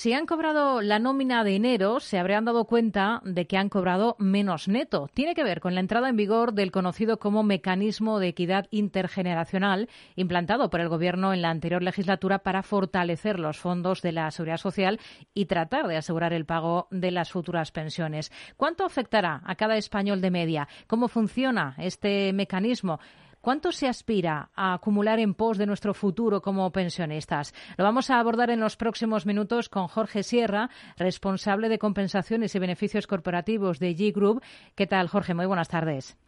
Si han cobrado la nómina de enero, se habrían dado cuenta de que han cobrado menos neto. Tiene que ver con la entrada en vigor del conocido como mecanismo de equidad intergeneracional implantado por el Gobierno en la anterior legislatura para fortalecer los fondos de la seguridad social y tratar de asegurar el pago de las futuras pensiones. ¿Cuánto afectará a cada español de media? ¿Cómo funciona este mecanismo? ¿Cuánto se aspira a acumular en pos de nuestro futuro como pensionistas? Lo vamos a abordar en los próximos minutos con Jorge Sierra, responsable de compensaciones y beneficios corporativos de G Group. ¿Qué tal, Jorge? Muy buenas tardes.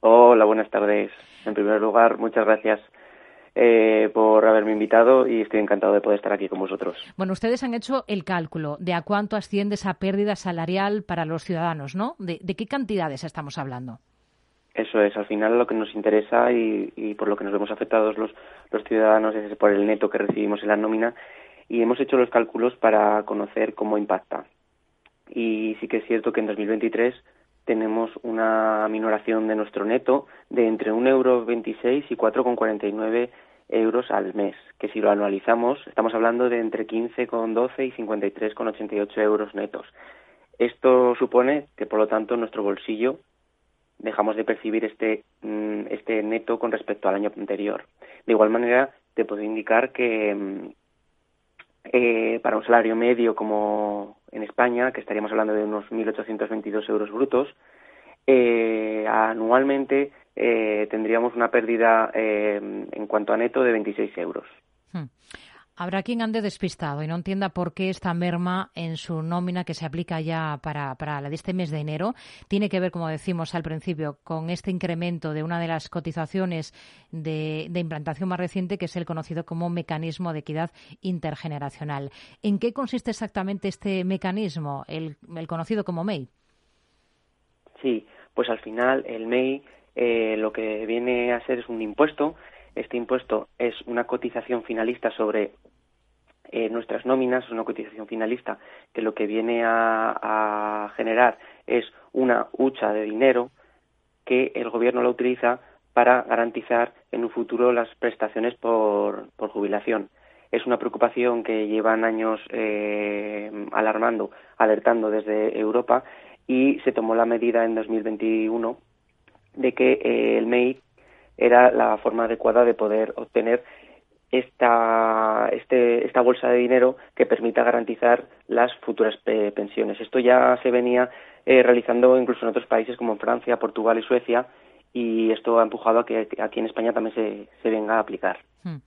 Hola, buenas tardes. En primer lugar, muchas gracias eh, por haberme invitado y estoy encantado de poder estar aquí con vosotros. Bueno, ustedes han hecho el cálculo de a cuánto asciende esa pérdida salarial para los ciudadanos, ¿no? de qué cantidades estamos hablando? Eso es, al final lo que nos interesa y, por lo que nos vemos afectados los, los ciudadanos es por el neto que recibimos en la nómina y hemos hecho los cálculos para conocer cómo impacta. Y sí que es cierto que en 2023 tenemos una minoración de nuestro neto de entre 1,26 euro y 4,49 euros al mes, que si lo anualizamos estamos hablando de entre 15,12 y 53,88 euros netos. Esto supone que, por lo tanto, nuestro bolsillo dejamos de percibir este, mm, este neto con respecto al año anterior. De igual manera, te puedo indicar que mm, eh, para un salario medio como en España, que estaríamos hablando de unos 1.822 euros brutos, eh, anualmente eh, tendríamos una pérdida en cuanto a neto de 26 euros. Hmm. Habrá quien ande despistado y no entienda por qué esta merma en su nómina que se aplica ya para, para la de este mes de enero tiene que ver, como decimos al principio, con este incremento de una de las cotizaciones de, implantación más reciente, que es el conocido como mecanismo de equidad intergeneracional. ¿En qué consiste exactamente este mecanismo, el, conocido como MEI? Sí, pues al final el MEI eh, lo que viene a ser es un impuesto este impuesto es una cotización finalista sobre eh, nuestras nóminas, una cotización finalista que lo que viene a, generar es una hucha de dinero que el gobierno la utiliza para garantizar en un futuro las prestaciones por, jubilación. Es una preocupación que llevan años eh, alarmando, alertando desde Europa y se tomó la medida en 2021 de que eh, el MEI era la forma adecuada de poder obtener esta, este, esta bolsa de dinero que permita garantizar las futuras pensiones. Esto ya se venía eh, realizando incluso en otros países como en Francia, Portugal y Suecia y esto ha empujado a que aquí en España también se, se venga a aplicar. Hmm.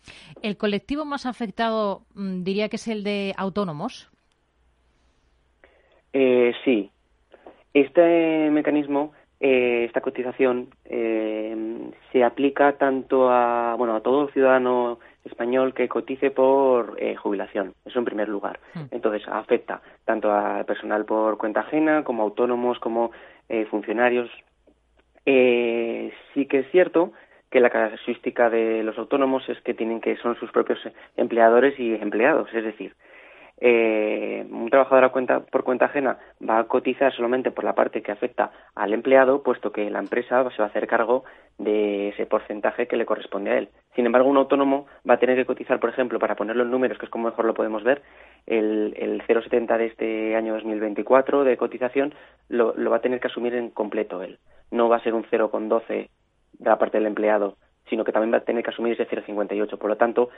¿El colectivo más afectado mm, diría que es el de autónomos? Eh, sí. Este mecanismo eh, esta cotización eh, se aplica tanto a bueno a todo ciudadano español que cotice por eh, jubilación. Eso en primer lugar. Hmm. entonces afecta tanto al personal por cuenta ajena como autónomos como funcionarios. Sí que es cierto que la característica de los autónomos es que tienen que son sus propios empleadores y empleados es decir eh, un trabajador cuenta, por cuenta ajena va a cotizar solamente por la parte que afecta al empleado, puesto que la empresa se va a hacer cargo de ese porcentaje que le corresponde a él. Sin embargo, un autónomo va a tener que cotizar, por ejemplo, para ponerlo en números, que es como mejor lo podemos ver, el, el 0,70 de este año 2024 de cotización lo, lo va a tener que asumir en completo él. No va a ser un 0,12 de la parte del empleado, sino que también va a tener que asumir ese 0,58. Por lo tanto,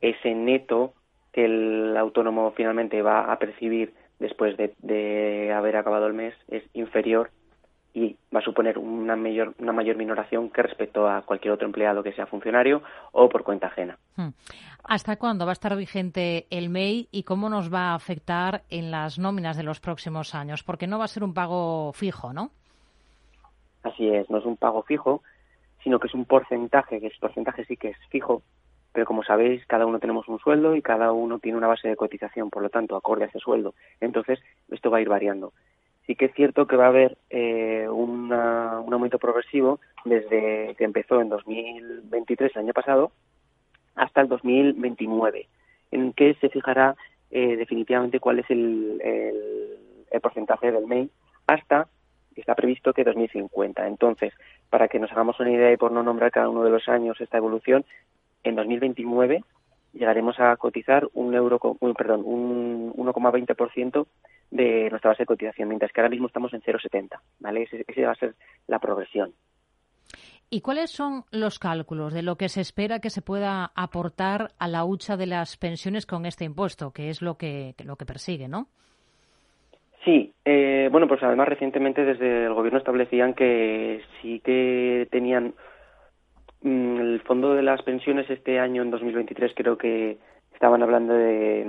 ese neto que el autónomo finalmente va a percibir después de, haber acabado el mes es inferior y va a suponer una mayor, una mayor minoración que respecto a cualquier otro empleado que sea funcionario o por cuenta ajena. Hmm. ¿Hasta cuándo va a estar vigente el MEI y cómo nos va a afectar en las nóminas de los próximos años? Porque no va a ser un pago fijo, ¿no? Así es, no es un pago fijo, sino que es un porcentaje, que ese porcentaje sí que es fijo, pero como sabéis, cada uno tenemos un sueldo y cada uno tiene una base de cotización, por lo tanto, acorde a ese sueldo. Entonces, esto va a ir variando. Sí que es cierto que va a haber eh, un aumento progresivo desde que empezó en 2023, el año pasado, hasta el 2029, en que se fijará eh, definitivamente cuál es el, el, porcentaje del MEI hasta está previsto que 2050. Entonces, para que nos hagamos una idea y por no nombrar cada uno de los años esta evolución, en 2029 llegaremos a cotizar un euro, perdón, un 1,20% de nuestra base de cotización, mientras que ahora mismo estamos en 0,70, ¿vale? Ese, ese va a ser la progresión. ¿Y cuáles son los cálculos de lo que se espera que se pueda aportar a la hucha de las pensiones con este impuesto, que es lo que, lo que persigue, no? Sí, eh, bueno, pues además recientemente desde el gobierno establecían que sí que tenían el fondo de las pensiones este año, en 2023, creo que estaban hablando de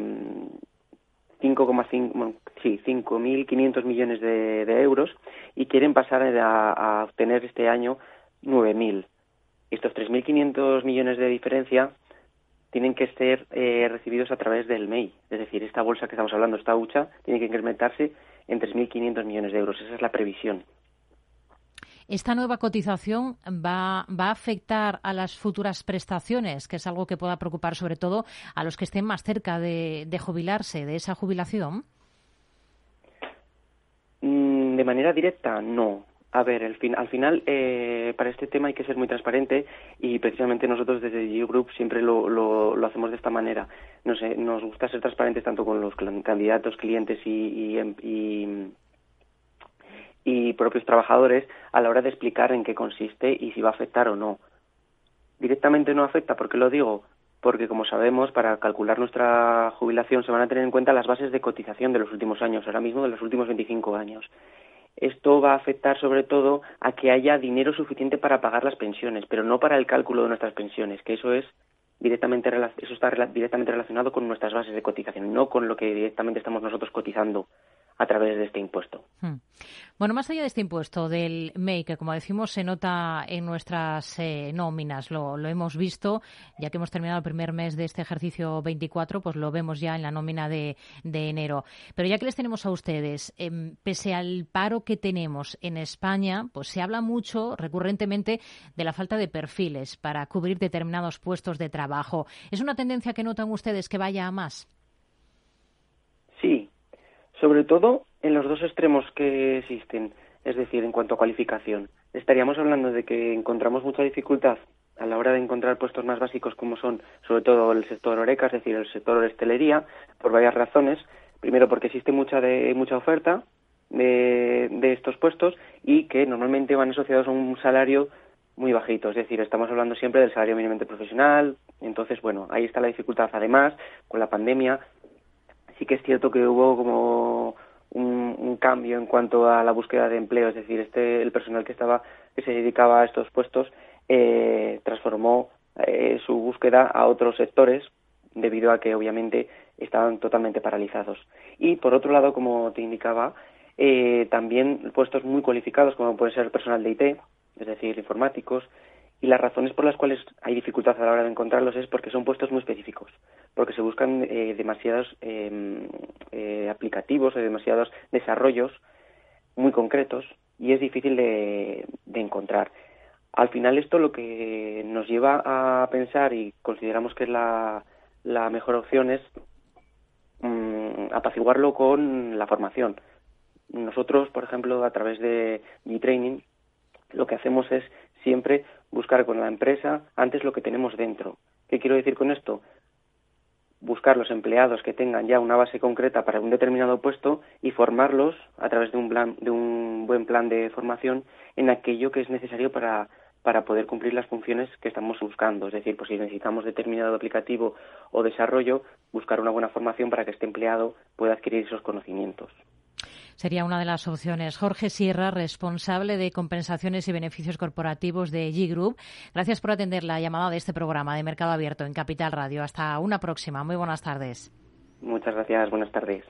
5,5, mm, sí, 5.500 millones de, euros y quieren pasar a, a obtener este año 9.000. Estos 3.500 millones de diferencia tienen que ser eh, recibidos a través del MEI. Es decir, esta bolsa que estamos hablando, esta hucha, tiene que incrementarse en 3.500 millones de euros. Esa es la previsión. ¿Esta nueva cotización va, va, a afectar a las futuras prestaciones, que es algo que pueda preocupar sobre todo a los que estén más cerca de, de jubilarse, de esa jubilación? Mm, de manera directa, no. A ver, al final, eh, para este tema hay que ser muy transparente y precisamente nosotros desde G Group siempre lo, lo, hacemos de esta manera. No sé, nos gusta ser transparentes tanto con los candidatos, clientes y, y, y, propios trabajadores a la hora de explicar en qué consiste y si va a afectar o no. Directamente no afecta, ¿por qué lo digo? Porque, como sabemos, para calcular nuestra jubilación se van a tener en cuenta las bases de cotización de los últimos años, ahora mismo de los últimos 25 años esto va a afectar sobre todo a que haya dinero suficiente para pagar las pensiones, pero no para el cálculo de nuestras pensiones, que eso es directamente eso está directamente relacionado con nuestras bases de cotización, no con lo que directamente estamos nosotros cotizando a través de este impuesto. Bueno, más allá de este impuesto del MEI, que como decimos se nota en nuestras eh, nóminas, lo, hemos visto, ya que hemos terminado el primer mes de este ejercicio 24, pues lo vemos ya en la nómina de, enero. Pero ya que les tenemos a ustedes, em, pese al paro que tenemos en España, pues se habla mucho recurrentemente de la falta de perfiles para cubrir determinados puestos de trabajo. ¿Es una tendencia que notan ustedes que vaya a más? Sí, sobre todo en los dos extremos que existen, es decir, en cuanto a cualificación. Estaríamos hablando de que encontramos mucha dificultad a la hora de encontrar puestos más básicos como son sobre todo el sector oreca, es decir, el sector hostelería, por varias razones. Primero porque existe mucha de, mucha oferta de, de estos puestos y que normalmente van asociados a un salario muy bajito, es decir, estamos hablando siempre del salario mínimamente profesional, entonces, bueno, ahí está la dificultad. Además, con la pandemia, sí que es cierto que hubo como un, cambio en cuanto a la búsqueda de empleo, es decir, este el personal que estaba que se dedicaba a estos puestos eh, transformó eh, su búsqueda a otros sectores debido a que obviamente estaban totalmente paralizados. Y por otro lado, como te indicaba, eh, también puestos muy cualificados como puede ser personal de IT, es decir, informáticos, y las razones por las cuales hay dificultad a la hora de encontrarlos es porque son puestos muy específicos, porque se buscan eh, demasiados em, eh, aplicativos o demasiados desarrollos muy concretos y es difícil de, encontrar. Al final esto lo que nos lleva a pensar y consideramos que es la, mejor opción es mm, apaciguarlo con la formación. Nosotros, por ejemplo, a través de e-training, lo que hacemos es siempre buscar con la empresa antes lo que tenemos dentro. ¿Qué quiero decir con esto? Buscar los empleados que tengan ya una base concreta para un determinado puesto y formarlos a través de un, plan, de un buen plan de formación en aquello que es necesario para, para poder cumplir las funciones que estamos buscando. Es decir, pues si necesitamos determinado aplicativo o desarrollo, buscar una buena formación para que este empleado pueda adquirir esos conocimientos sería una de las opciones. Jorge Sierra, responsable de compensaciones y beneficios corporativos de G Group. Gracias por atender la llamada de este programa de Mercado Abierto en Capital Radio. Hasta una próxima. Muy buenas tardes. Muchas gracias. Buenas tardes.